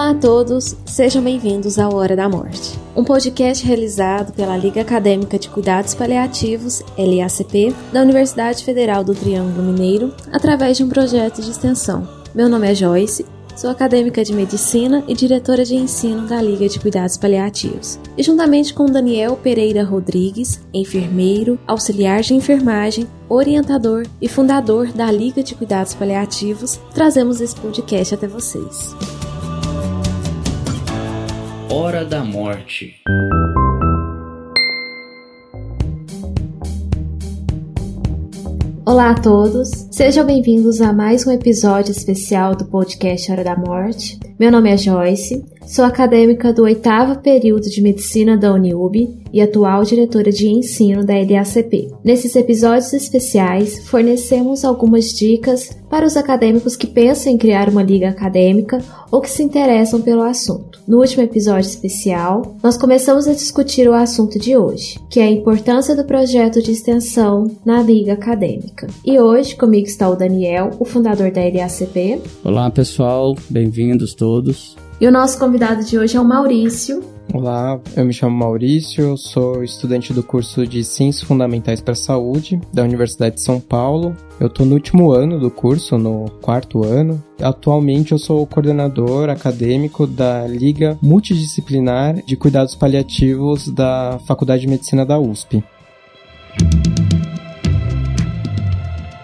Olá a todos, sejam bem-vindos ao Hora da Morte, um podcast realizado pela Liga Acadêmica de Cuidados Paliativos, LACP, da Universidade Federal do Triângulo Mineiro, através de um projeto de extensão. Meu nome é Joyce, sou acadêmica de medicina e diretora de ensino da Liga de Cuidados Paliativos. E juntamente com Daniel Pereira Rodrigues, enfermeiro, auxiliar de enfermagem, orientador e fundador da Liga de Cuidados Paliativos, trazemos esse podcast até vocês. Hora da Morte. Olá a todos, sejam bem-vindos a mais um episódio especial do podcast Hora da Morte. Meu nome é Joyce, sou acadêmica do oitavo período de medicina da Uniub e atual diretora de ensino da LACP. Nesses episódios especiais, fornecemos algumas dicas para os acadêmicos que pensam em criar uma liga acadêmica ou que se interessam pelo assunto. No último episódio especial, nós começamos a discutir o assunto de hoje, que é a importância do projeto de extensão na liga acadêmica. E hoje comigo está o Daniel, o fundador da LACP. Olá pessoal, bem-vindos todos. E o nosso convidado de hoje é o Maurício, Olá, eu me chamo Maurício, sou estudante do curso de Ciências Fundamentais para a Saúde da Universidade de São Paulo. Eu estou no último ano do curso, no quarto ano. Atualmente eu sou coordenador acadêmico da Liga Multidisciplinar de Cuidados Paliativos da Faculdade de Medicina da USP.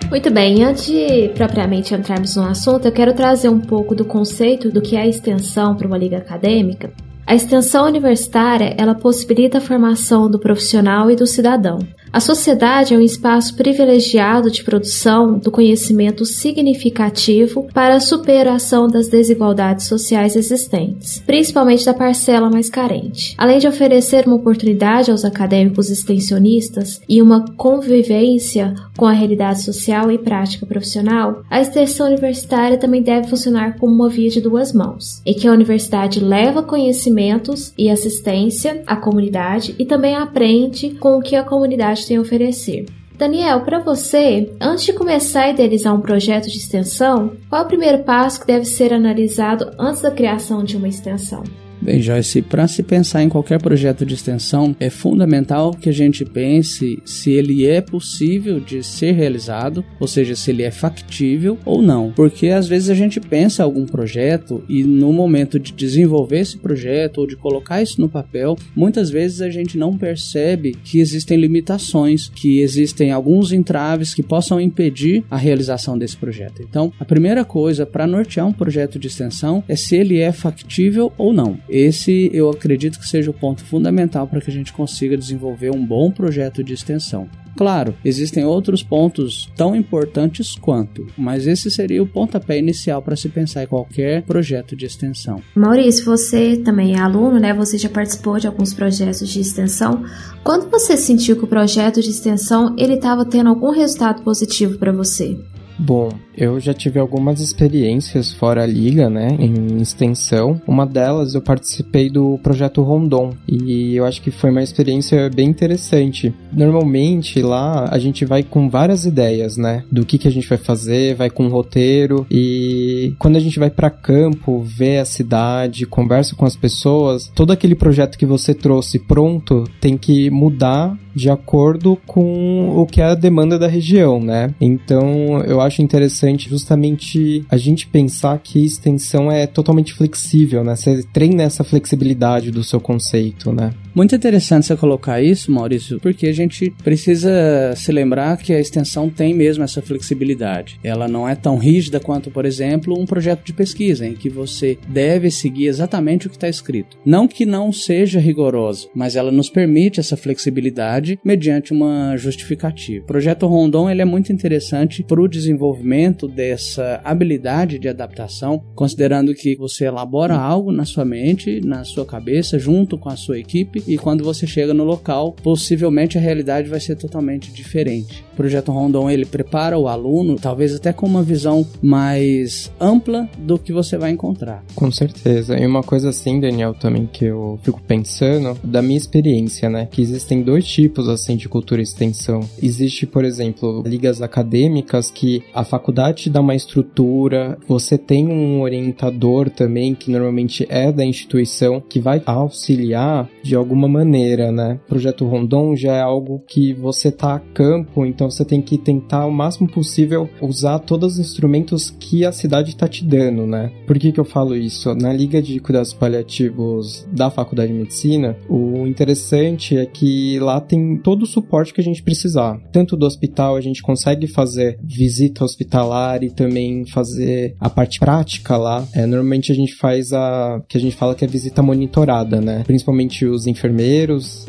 Muito bem, antes de propriamente entrarmos no assunto, eu quero trazer um pouco do conceito do que é a extensão para uma liga acadêmica a extensão universitária, ela possibilita a formação do profissional e do cidadão. A sociedade é um espaço privilegiado de produção do conhecimento significativo para a superação das desigualdades sociais existentes, principalmente da parcela mais carente. Além de oferecer uma oportunidade aos acadêmicos extensionistas e uma convivência com a realidade social e prática profissional, a extensão universitária também deve funcionar como uma via de duas mãos, em que a universidade leva conhecimentos e assistência à comunidade e também aprende com o que a comunidade tem a oferecer. Daniel, para você, antes de começar a idealizar um projeto de extensão, qual é o primeiro passo que deve ser analisado antes da criação de uma extensão? Bem, Joyce, para se pensar em qualquer projeto de extensão, é fundamental que a gente pense se ele é possível de ser realizado, ou seja, se ele é factível ou não. Porque às vezes a gente pensa em algum projeto e no momento de desenvolver esse projeto ou de colocar isso no papel, muitas vezes a gente não percebe que existem limitações, que existem alguns entraves que possam impedir a realização desse projeto. Então, a primeira coisa para nortear um projeto de extensão é se ele é factível ou não. Esse eu acredito que seja o ponto fundamental para que a gente consiga desenvolver um bom projeto de extensão. Claro, existem outros pontos tão importantes quanto, mas esse seria o pontapé inicial para se pensar em qualquer projeto de extensão. Maurício, você também é aluno, né? Você já participou de alguns projetos de extensão. Quando você sentiu que o projeto de extensão ele estava tendo algum resultado positivo para você? Bom, eu já tive algumas experiências fora a liga, né, em extensão. Uma delas eu participei do projeto Rondon e eu acho que foi uma experiência bem interessante. Normalmente lá a gente vai com várias ideias, né, do que que a gente vai fazer, vai com um roteiro e quando a gente vai para campo, vê a cidade, conversa com as pessoas, todo aquele projeto que você trouxe pronto tem que mudar de acordo com o que é a demanda da região, né? Então, eu acho interessante justamente a gente pensar que extensão é totalmente flexível, né? Você treina essa flexibilidade do seu conceito, né? Muito interessante você colocar isso, Maurício, porque a gente precisa se lembrar que a extensão tem mesmo essa flexibilidade. Ela não é tão rígida quanto, por exemplo, um projeto de pesquisa, em que você deve seguir exatamente o que está escrito. Não que não seja rigorosa, mas ela nos permite essa flexibilidade mediante uma justificativa. O projeto Rondon ele é muito interessante para o desenvolvimento dessa habilidade de adaptação, considerando que você elabora algo na sua mente, na sua cabeça, junto com a sua equipe, e quando você chega no local, possivelmente a realidade vai ser totalmente diferente. O projeto Rondon ele prepara o aluno, talvez até com uma visão mais ampla do que você vai encontrar. Com certeza. E uma coisa assim, Daniel, também que eu fico pensando da minha experiência, né, que existem dois tipos assim de cultura e extensão. Existe, por exemplo, ligas acadêmicas que a faculdade dá uma estrutura, você tem um orientador também que normalmente é da instituição que vai auxiliar de alguma maneira, né? Projeto Rondon já é algo que você tá a campo, então você tem que tentar o máximo possível usar todos os instrumentos que a cidade está te dando, né? Por que que eu falo isso? Na Liga de Cuidados Paliativos da Faculdade de Medicina, o interessante é que lá tem todo o suporte que a gente precisar. Tanto do hospital, a gente consegue fazer visita hospitalar e também fazer a parte prática lá. É, normalmente a gente faz a que a gente fala que é visita monitorada, né? Principalmente os enfermeiros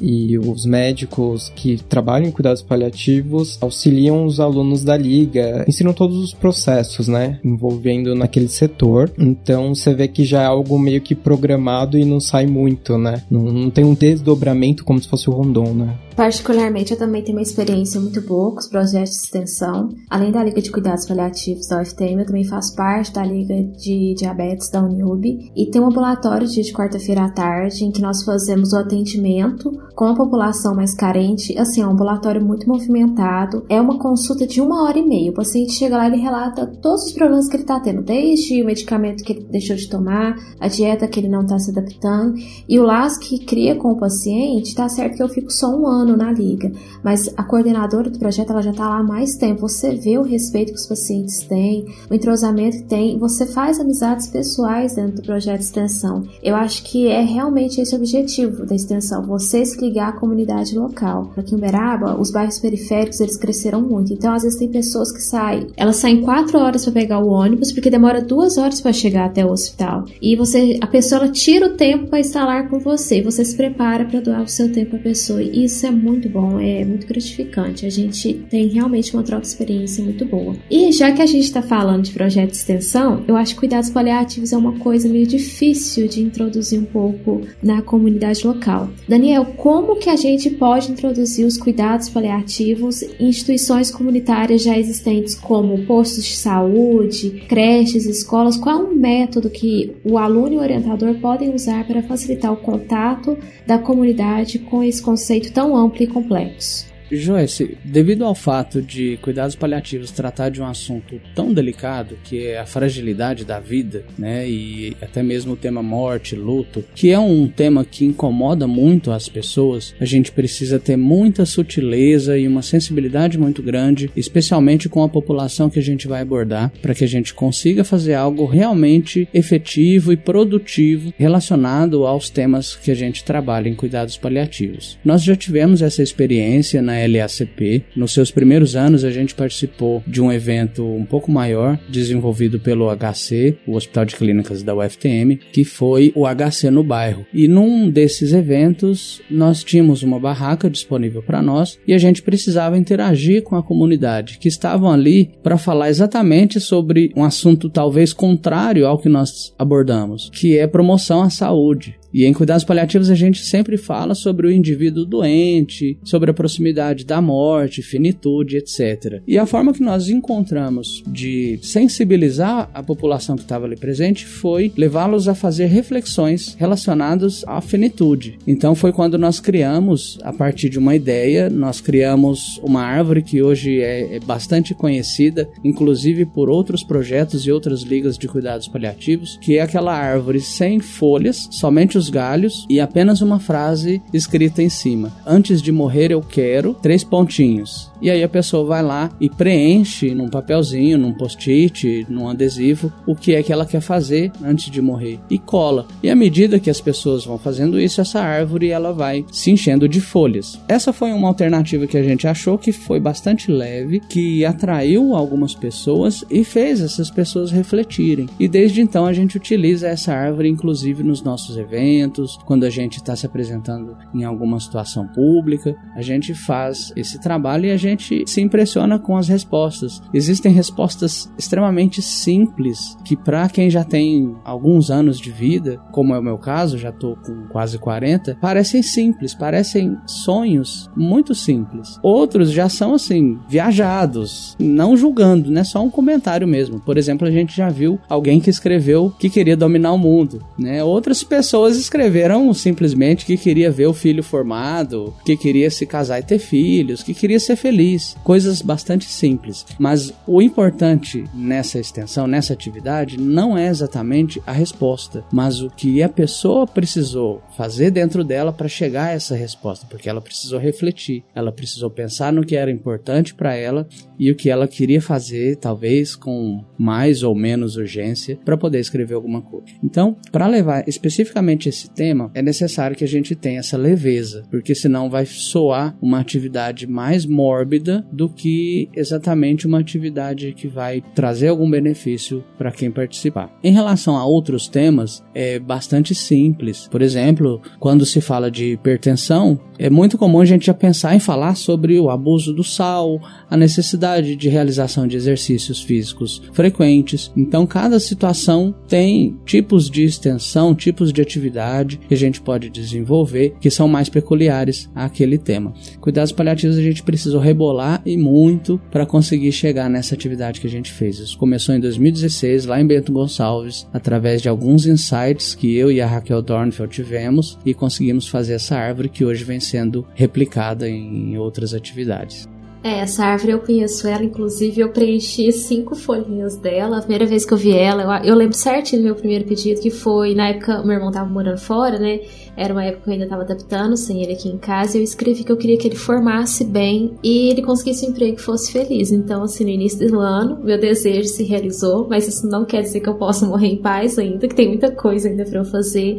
e os médicos que trabalham em cuidados paliativos auxiliam os alunos da liga, ensinam todos os processos, né? Envolvendo naquele setor. Então você vê que já é algo meio que programado e não sai muito, né? Não, não tem um desdobramento como se fosse o rondon, né? Particularmente, eu também tenho uma experiência muito boa com os projetos de extensão. Além da Liga de Cuidados Paliativos da UFTM, eu também faço parte da Liga de Diabetes da Uniub. E tem um ambulatório dia de quarta-feira à tarde, em que nós fazemos o atendimento com a população mais carente. Assim, é um ambulatório muito movimentado. É uma consulta de uma hora e meia. O paciente chega lá e relata todos os problemas que ele está tendo, desde o medicamento que ele deixou de tomar, a dieta que ele não está se adaptando. E o laço que cria com o paciente, tá certo que eu fico só um ano ano na liga, mas a coordenadora do projeto ela já está lá há mais tempo. Você vê o respeito que os pacientes têm, o entrosamento que tem, você faz amizades pessoais dentro do projeto de extensão. Eu acho que é realmente esse o objetivo da extensão, você se ligar à comunidade local. Aqui em Uberaba, os bairros periféricos eles cresceram muito, então às vezes tem pessoas que saem, elas saem quatro horas para pegar o ônibus porque demora duas horas para chegar até o hospital e você, a pessoa ela tira o tempo para instalar com você, você se prepara para doar o seu tempo à pessoa e isso é muito bom, é muito gratificante. A gente tem realmente uma troca de experiência muito boa. E já que a gente está falando de projeto de extensão, eu acho que cuidados paliativos é uma coisa meio difícil de introduzir um pouco na comunidade local. Daniel, como que a gente pode introduzir os cuidados paliativos em instituições comunitárias já existentes, como postos de saúde, creches, escolas? Qual é um método que o aluno e o orientador podem usar para facilitar o contato da comunidade com esse conceito tão amplo amplo e complexo. Joyce, devido ao fato de cuidados paliativos tratar de um assunto tão delicado, que é a fragilidade da vida, né, e até mesmo o tema morte, luto, que é um tema que incomoda muito as pessoas, a gente precisa ter muita sutileza e uma sensibilidade muito grande, especialmente com a população que a gente vai abordar, para que a gente consiga fazer algo realmente efetivo e produtivo relacionado aos temas que a gente trabalha em cuidados paliativos. Nós já tivemos essa experiência na LACP. Nos seus primeiros anos, a gente participou de um evento um pouco maior, desenvolvido pelo HC, o Hospital de Clínicas da UFTM, que foi o HC no bairro. E num desses eventos, nós tínhamos uma barraca disponível para nós e a gente precisava interagir com a comunidade que estavam ali para falar exatamente sobre um assunto talvez contrário ao que nós abordamos, que é promoção à saúde. E em cuidados paliativos a gente sempre fala sobre o indivíduo doente, sobre a proximidade da morte, finitude, etc. E a forma que nós encontramos de sensibilizar a população que estava ali presente foi levá-los a fazer reflexões relacionadas à finitude. Então foi quando nós criamos, a partir de uma ideia, nós criamos uma árvore que hoje é, é bastante conhecida, inclusive por outros projetos e outras ligas de cuidados paliativos, que é aquela árvore sem folhas, somente os galhos e apenas uma frase escrita em cima. Antes de morrer eu quero três pontinhos. E aí a pessoa vai lá e preenche num papelzinho, num post-it, num adesivo, o que é que ela quer fazer antes de morrer e cola. E à medida que as pessoas vão fazendo isso, essa árvore ela vai se enchendo de folhas. Essa foi uma alternativa que a gente achou que foi bastante leve, que atraiu algumas pessoas e fez essas pessoas refletirem. E desde então a gente utiliza essa árvore inclusive nos nossos eventos, quando a gente está se apresentando em alguma situação pública, a gente faz esse trabalho e a gente gente se impressiona com as respostas. Existem respostas extremamente simples que para quem já tem alguns anos de vida, como é o meu caso, já tô com quase 40, parecem simples, parecem sonhos muito simples. Outros já são assim, viajados, não julgando, né? Só um comentário mesmo. Por exemplo, a gente já viu alguém que escreveu que queria dominar o mundo, né? Outras pessoas escreveram simplesmente que queria ver o filho formado, que queria se casar e ter filhos, que queria ser feliz. Coisas bastante simples. Mas o importante nessa extensão, nessa atividade, não é exatamente a resposta, mas o que a pessoa precisou fazer dentro dela para chegar a essa resposta, porque ela precisou refletir, ela precisou pensar no que era importante para ela e o que ela queria fazer, talvez com mais ou menos urgência, para poder escrever alguma coisa. Então, para levar especificamente esse tema, é necessário que a gente tenha essa leveza, porque senão vai soar uma atividade mais mórbida do que exatamente uma atividade que vai trazer algum benefício para quem participar. Em relação a outros temas, é bastante simples. Por exemplo, quando se fala de hipertensão, é muito comum a gente já pensar em falar sobre o abuso do sal, a necessidade de realização de exercícios físicos frequentes. Então, cada situação tem tipos de extensão, tipos de atividade que a gente pode desenvolver que são mais peculiares àquele tema. Cuidados paliativos a gente precisou rebolar e muito para conseguir chegar nessa atividade que a gente fez. Isso começou em 2016, lá em Bento Gonçalves, através de alguns insights que eu e a Raquel Dornfeld tivemos e conseguimos fazer essa árvore que hoje vem sendo replicada em outras atividades. É, essa árvore eu conheço ela, inclusive eu preenchi cinco folhinhas dela. A primeira vez que eu vi ela, eu, eu lembro certinho do meu primeiro pedido, que foi na época meu irmão tava morando fora, né? Era uma época que eu ainda tava adaptando, sem ele aqui em casa, e eu escrevi que eu queria que ele formasse bem e ele conseguisse um emprego que fosse feliz. Então, assim, no início do ano, meu desejo se realizou, mas isso não quer dizer que eu possa morrer em paz ainda, que tem muita coisa ainda para eu fazer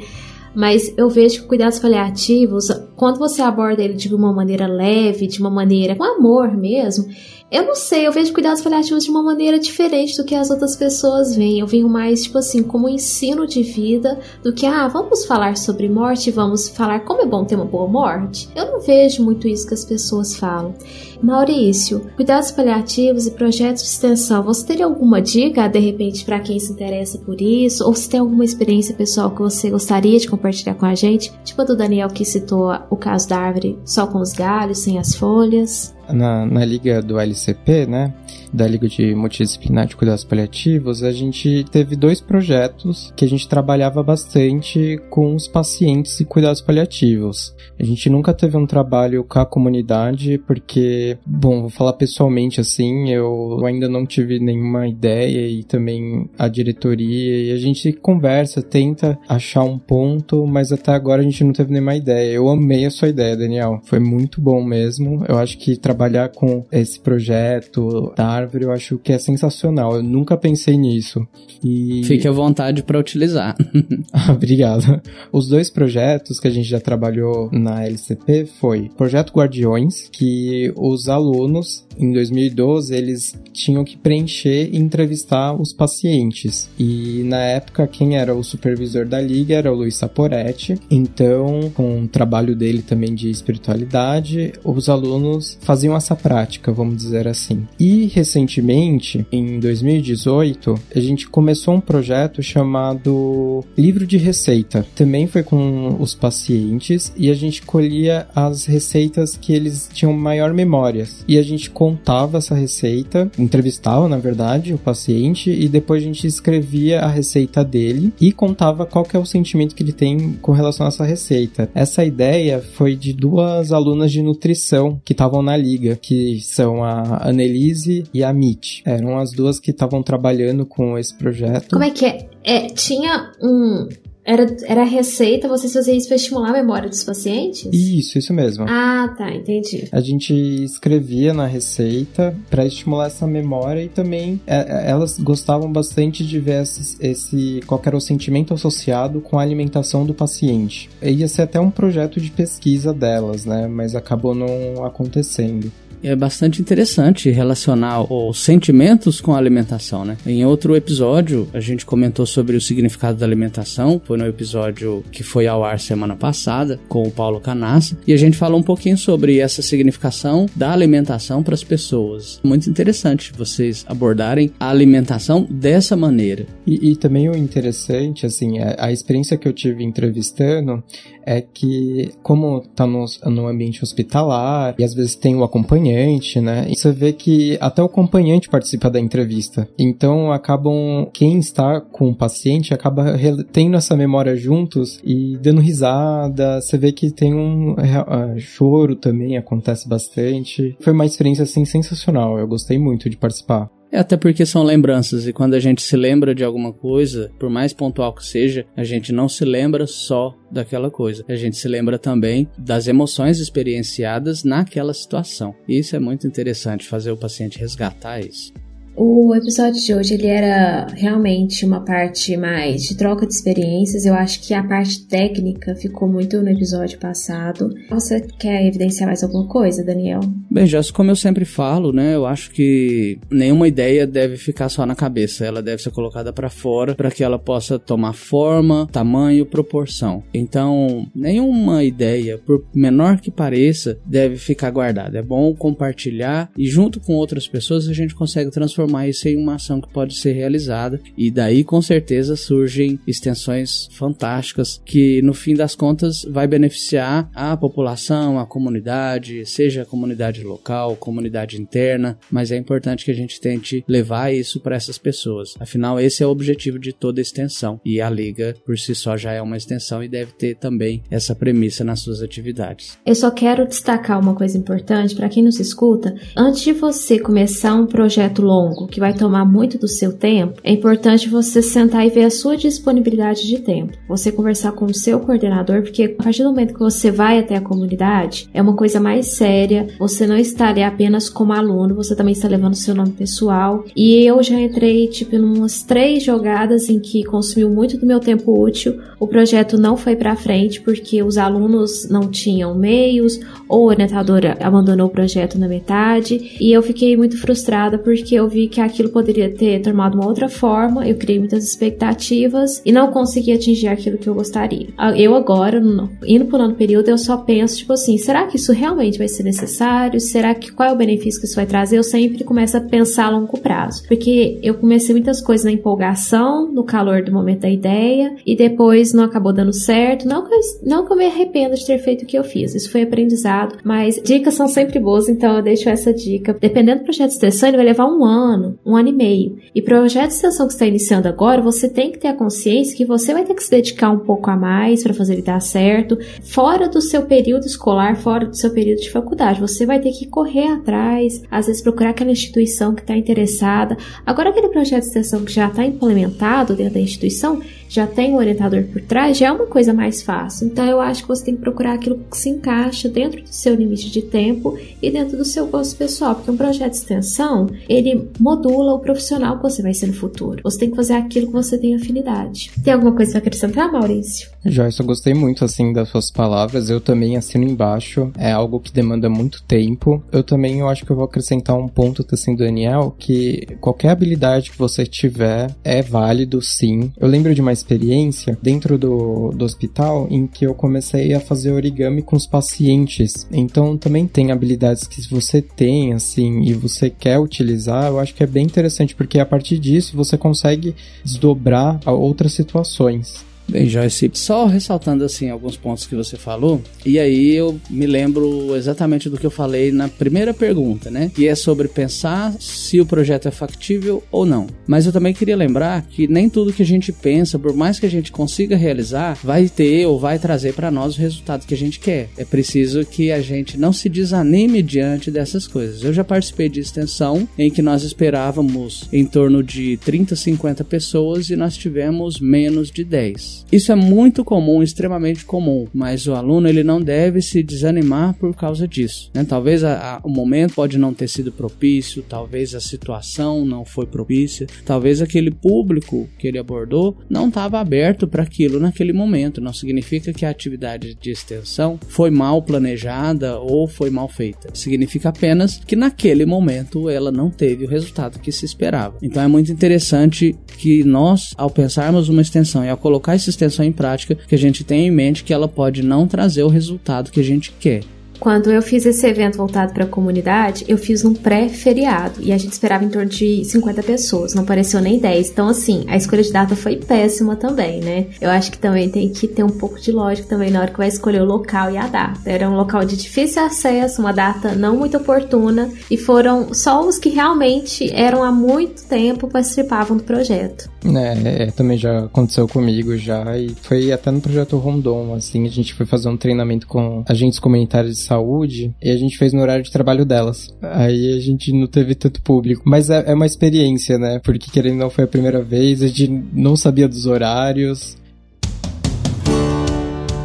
mas eu vejo que cuidados paliativos, quando você aborda ele de uma maneira leve, de uma maneira com amor mesmo, eu não sei, eu vejo cuidados paliativos de uma maneira diferente do que as outras pessoas veem. Eu venho mais, tipo assim, como ensino de vida do que, ah, vamos falar sobre morte, vamos falar como é bom ter uma boa morte. Eu não vejo muito isso que as pessoas falam. Maurício, cuidados paliativos e projetos de extensão, você teria alguma dica, de repente, para quem se interessa por isso? Ou se tem alguma experiência pessoal que você gostaria de compartilhar com a gente? Tipo a do Daniel que citou o caso da árvore só com os galhos, sem as folhas na, na liga do LCP, né, da Liga de Multidisciplinar de Cuidados Paliativos, a gente teve dois projetos que a gente trabalhava bastante com os pacientes e cuidados paliativos. A gente nunca teve um trabalho com a comunidade, porque, bom, vou falar pessoalmente assim, eu ainda não tive nenhuma ideia e também a diretoria, e a gente conversa, tenta achar um ponto, mas até agora a gente não teve nenhuma ideia. Eu amei a sua ideia, Daniel. Foi muito bom mesmo. Eu acho que trabalhar com esse projeto da árvore, eu acho que é sensacional. Eu nunca pensei nisso. E... Fique à vontade para utilizar. ah, obrigado. Os dois projetos que a gente já trabalhou na LCP foi Projeto Guardiões, que os alunos em 2012 eles tinham que preencher e entrevistar os pacientes. E na época quem era o supervisor da liga era o Luiz Saporetti. Então, com o trabalho dele também de espiritualidade, os alunos faziam faziam essa prática, vamos dizer assim. E recentemente, em 2018, a gente começou um projeto chamado Livro de Receita. Também foi com os pacientes e a gente colhia as receitas que eles tinham maior memórias. E a gente contava essa receita, entrevistava, na verdade, o paciente e depois a gente escrevia a receita dele e contava qual que é o sentimento que ele tem com relação a essa receita. Essa ideia foi de duas alunas de nutrição que estavam na liga liga, que são a Annelise e a Mitch. Eram as duas que estavam trabalhando com esse projeto. Como é que é? é tinha um, era, era a receita, vocês faziam isso para estimular a memória dos pacientes? Isso, isso mesmo. Ah, tá, entendi. A gente escrevia na receita para estimular essa memória e também é, é, elas gostavam bastante de ver esse, esse qual era o sentimento associado com a alimentação do paciente. Ia ser até um projeto de pesquisa delas, né? Mas acabou não acontecendo. É bastante interessante relacionar os sentimentos com a alimentação, né? Em outro episódio, a gente comentou sobre o significado da alimentação, foi no episódio que foi ao ar semana passada com o Paulo Canassa, e a gente falou um pouquinho sobre essa significação da alimentação para as pessoas. Muito interessante vocês abordarem a alimentação dessa maneira. E, e também o interessante, assim, a, a experiência que eu tive entrevistando é que, como tá no, no ambiente hospitalar, e às vezes tem o acompanhante, né? E você vê que até o acompanhante participa da entrevista. Então acabam, quem está com o paciente acaba tendo essa memória juntos e dando risada. Você vê que tem um uh, choro também, acontece bastante. Foi uma experiência assim sensacional. Eu gostei muito de participar. É até porque são lembranças e quando a gente se lembra de alguma coisa, por mais pontual que seja, a gente não se lembra só daquela coisa. A gente se lembra também das emoções experienciadas naquela situação. E isso é muito interessante fazer o paciente resgatar isso. O episódio de hoje ele era realmente uma parte mais de troca de experiências. Eu acho que a parte técnica ficou muito no episódio passado. Você quer evidenciar mais alguma coisa, Daniel? Bem, Joss, como eu sempre falo, né, eu acho que nenhuma ideia deve ficar só na cabeça. Ela deve ser colocada para fora para que ela possa tomar forma, tamanho, proporção. Então, nenhuma ideia, por menor que pareça, deve ficar guardada. É bom compartilhar e junto com outras pessoas a gente consegue transformar transformar isso em uma ação que pode ser realizada. E daí, com certeza, surgem extensões fantásticas que, no fim das contas, vai beneficiar a população, a comunidade, seja a comunidade local, comunidade interna, mas é importante que a gente tente levar isso para essas pessoas. Afinal, esse é o objetivo de toda extensão. E a Liga, por si só, já é uma extensão e deve ter também essa premissa nas suas atividades. Eu só quero destacar uma coisa importante para quem nos escuta. Antes de você começar um projeto longo, que vai tomar muito do seu tempo, é importante você sentar e ver a sua disponibilidade de tempo. Você conversar com o seu coordenador, porque a partir do momento que você vai até a comunidade, é uma coisa mais séria. Você não está ali apenas como aluno, você também está levando seu nome pessoal. E eu já entrei, tipo, em umas três jogadas em que consumiu muito do meu tempo útil. O projeto não foi para frente porque os alunos não tinham meios ou a orientadora abandonou o projeto na metade. E eu fiquei muito frustrada porque eu vi que aquilo poderia ter tomado uma outra forma, eu criei muitas expectativas e não consegui atingir aquilo que eu gostaria. Ah, eu agora, indo por ano período, eu só penso, tipo assim, será que isso realmente vai ser necessário? Será que qual é o benefício que isso vai trazer? Eu sempre começo a pensar a longo prazo, porque eu comecei muitas coisas na empolgação, no calor do momento da ideia, e depois não acabou dando certo. Não que eu, não que eu me arrependa de ter feito o que eu fiz, isso foi aprendizado, mas dicas são sempre boas, então eu deixo essa dica. Dependendo do projeto de extensão, ele vai levar um ano ano, um ano e meio. E projeto de extensão que está iniciando agora, você tem que ter a consciência que você vai ter que se dedicar um pouco a mais para fazer ele dar certo, fora do seu período escolar, fora do seu período de faculdade. Você vai ter que correr atrás, às vezes procurar aquela instituição que está interessada. Agora, aquele projeto de extensão que já está implementado dentro da instituição, já tem um orientador por trás, já é uma coisa mais fácil. Então, eu acho que você tem que procurar aquilo que se encaixa dentro do seu limite de tempo e dentro do seu gosto pessoal, porque um projeto de extensão, ele modula o profissional que você vai ser no futuro. Você tem que fazer aquilo que você tem afinidade. Tem alguma coisa para acrescentar, Maurício? Joyce, eu gostei muito assim das suas palavras. Eu também assino embaixo. É algo que demanda muito tempo. Eu também eu acho que eu vou acrescentar um ponto assim, Daniel, que qualquer habilidade que você tiver é válido, sim. Eu lembro de uma experiência dentro do, do hospital em que eu comecei a fazer origami com os pacientes. Então também tem habilidades que você tem assim e você quer utilizar, eu acho que é bem interessante porque a partir disso você consegue desdobrar outras situações. Bem, Joyce, só ressaltando assim alguns pontos que você falou, e aí eu me lembro exatamente do que eu falei na primeira pergunta, né? Que é sobre pensar se o projeto é factível ou não. Mas eu também queria lembrar que nem tudo que a gente pensa, por mais que a gente consiga realizar, vai ter ou vai trazer para nós o resultado que a gente quer. É preciso que a gente não se desanime diante dessas coisas. Eu já participei de extensão em que nós esperávamos em torno de 30, 50 pessoas e nós tivemos menos de 10 Isso é muito comum, extremamente comum, mas o aluno ele não deve se desanimar por causa disso. Né? Talvez a, a, o momento pode não ter sido propício, talvez a situação não foi propícia, talvez aquele público que ele abordou não estava aberto para aquilo naquele momento. Não significa que a atividade de extensão foi mal planejada ou foi mal feita. Significa apenas que naquele momento ela não teve o resultado que se esperava. Então é muito interessante que nós, ao pensarmos uma extensão e ao colocar essa extensão em prática, que a gente tenha em mente que ela pode não trazer o resultado que a gente quer. Quando eu fiz esse evento voltado para a comunidade, eu fiz num pré-feriado e a gente esperava em torno de 50 pessoas, não apareceu nem 10. Então, assim, a escolha de data foi péssima também, né? Eu acho que também tem que ter um pouco de lógica também na hora que vai escolher o local e a data. Era um local de difícil acesso, uma data não muito oportuna e foram só os que realmente eram há muito tempo participavam do projeto. É, é, também já aconteceu comigo já e foi até no projeto Rondon, assim, a gente foi fazer um treinamento com agentes comunitários saúde e a gente fez no horário de trabalho delas. Aí a gente não teve tanto público, mas é, é uma experiência, né? Porque querendo não foi a primeira vez, a gente não sabia dos horários.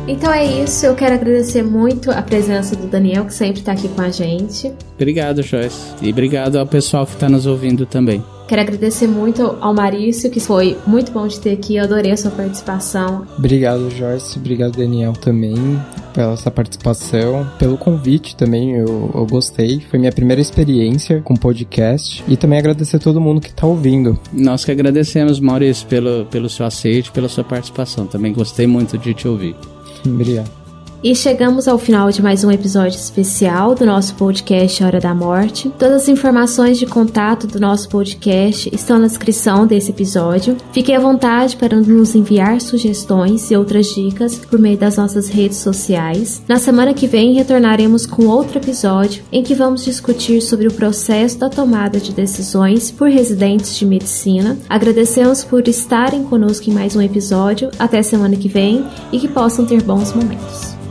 Então é isso, eu quero agradecer muito a presença do Daniel, que sempre está aqui com a gente. Obrigado, Joyce. E obrigado ao pessoal que está nos ouvindo também. Quero agradecer muito ao Marício, que foi muito bom de ter aqui. Eu adorei a sua participação. Obrigado, Joyce. Obrigado, Daniel, também, pela sua participação. Pelo convite também, eu, eu gostei. Foi minha primeira experiência com podcast. E também agradecer a todo mundo que está ouvindo. Nós que agradecemos, Maurício, pelo, pelo seu aceite, pela sua participação. Também gostei muito de te ouvir. Obrigado. E chegamos ao final de mais um episódio especial do nosso podcast Hora da Morte. Todas as informações de contato do nosso podcast estão na descrição desse episódio. Fique à vontade para nos enviar sugestões e outras dicas por meio das nossas redes sociais. Na semana que vem retornaremos com outro episódio em que vamos discutir sobre o processo da tomada de decisões por residentes de medicina. Agradecemos por estarem conosco em mais um episódio. Até semana que vem e que possam ter bons momentos.